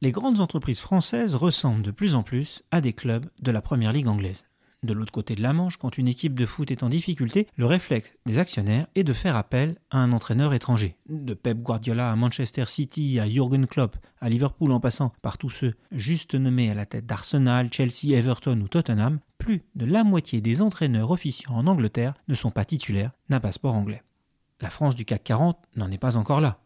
les grandes entreprises françaises ressemblent de plus en plus à des clubs de la première ligue anglaise. De l'autre côté de la Manche, quand une équipe de foot est en difficulté, le réflexe des actionnaires est de faire appel à un entraîneur étranger. De Pep Guardiola à Manchester City, à Jürgen Klopp, à Liverpool en passant par tous ceux juste nommés à la tête d'Arsenal, Chelsea, Everton ou Tottenham, plus de la moitié des entraîneurs officiants en Angleterre ne sont pas titulaires d'un passeport anglais. La France du CAC 40 n'en est pas encore là.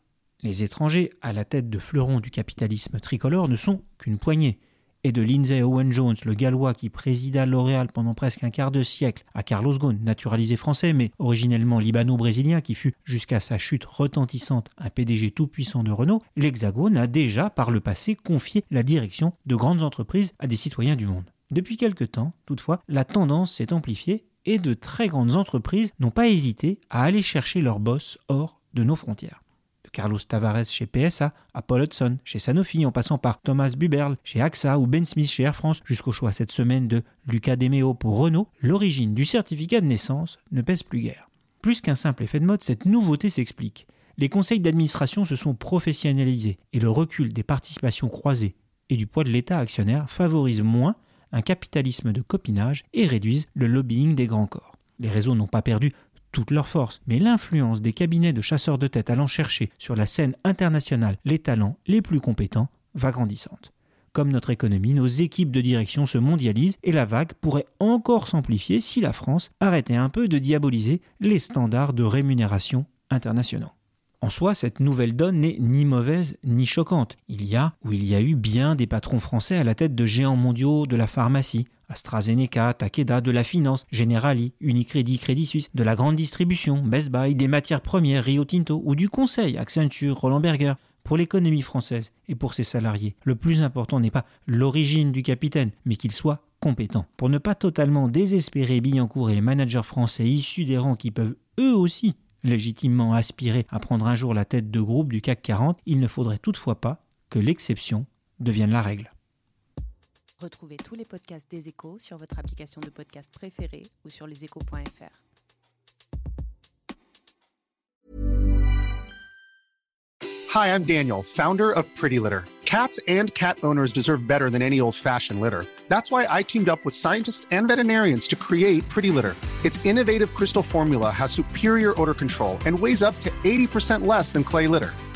Les étrangers à la tête de fleurons du capitalisme tricolore ne sont qu'une poignée et de Lindsay Owen Jones, le gallois qui présida L'Oréal pendant presque un quart de siècle, à Carlos Ghosn, naturalisé français mais originellement libano-brésilien qui fut jusqu'à sa chute retentissante un PDG tout-puissant de Renault, l'Hexagone a déjà par le passé confié la direction de grandes entreprises à des citoyens du monde. Depuis quelque temps, toutefois, la tendance s'est amplifiée et de très grandes entreprises n'ont pas hésité à aller chercher leurs boss hors de nos frontières. Carlos Tavares chez PSA, à Paul Hudson chez Sanofi, en passant par Thomas Buberl chez AXA ou Ben Smith chez Air France, jusqu'au choix cette semaine de Luca Demeo pour Renault, l'origine du certificat de naissance ne pèse plus guère. Plus qu'un simple effet de mode, cette nouveauté s'explique. Les conseils d'administration se sont professionnalisés et le recul des participations croisées et du poids de l'État actionnaire favorise moins un capitalisme de copinage et réduisent le lobbying des grands corps. Les réseaux n'ont pas perdu toute leur force, mais l'influence des cabinets de chasseurs de tête allant chercher sur la scène internationale les talents les plus compétents va grandissante. Comme notre économie, nos équipes de direction se mondialisent et la vague pourrait encore s'amplifier si la France arrêtait un peu de diaboliser les standards de rémunération internationaux. En soi, cette nouvelle donne n'est ni mauvaise ni choquante. Il y a ou il y a eu bien des patrons français à la tête de géants mondiaux de la pharmacie, AstraZeneca, Takeda, de la finance, Generali, Unicredit, Crédit Suisse, de la grande distribution, Best Buy, des matières premières, Rio Tinto, ou du conseil, Accenture, Roland Berger. Pour l'économie française et pour ses salariés, le plus important n'est pas l'origine du capitaine, mais qu'il soit compétent. Pour ne pas totalement désespérer Billancourt et les managers français issus des rangs qui peuvent eux aussi légitimement aspirer à prendre un jour la tête de groupe du CAC 40, il ne faudrait toutefois pas que l'exception devienne la règle. Retrouvez tous les podcasts des échos sur votre application de podcast préférée ou sur leséchos.fr. Hi, I'm Daniel, founder of Pretty Litter. Cats and cat owners deserve better than any old-fashioned litter. That's why I teamed up with scientists and veterinarians to create Pretty Litter. Its innovative crystal formula has superior odor control and weighs up to 80% less than clay litter.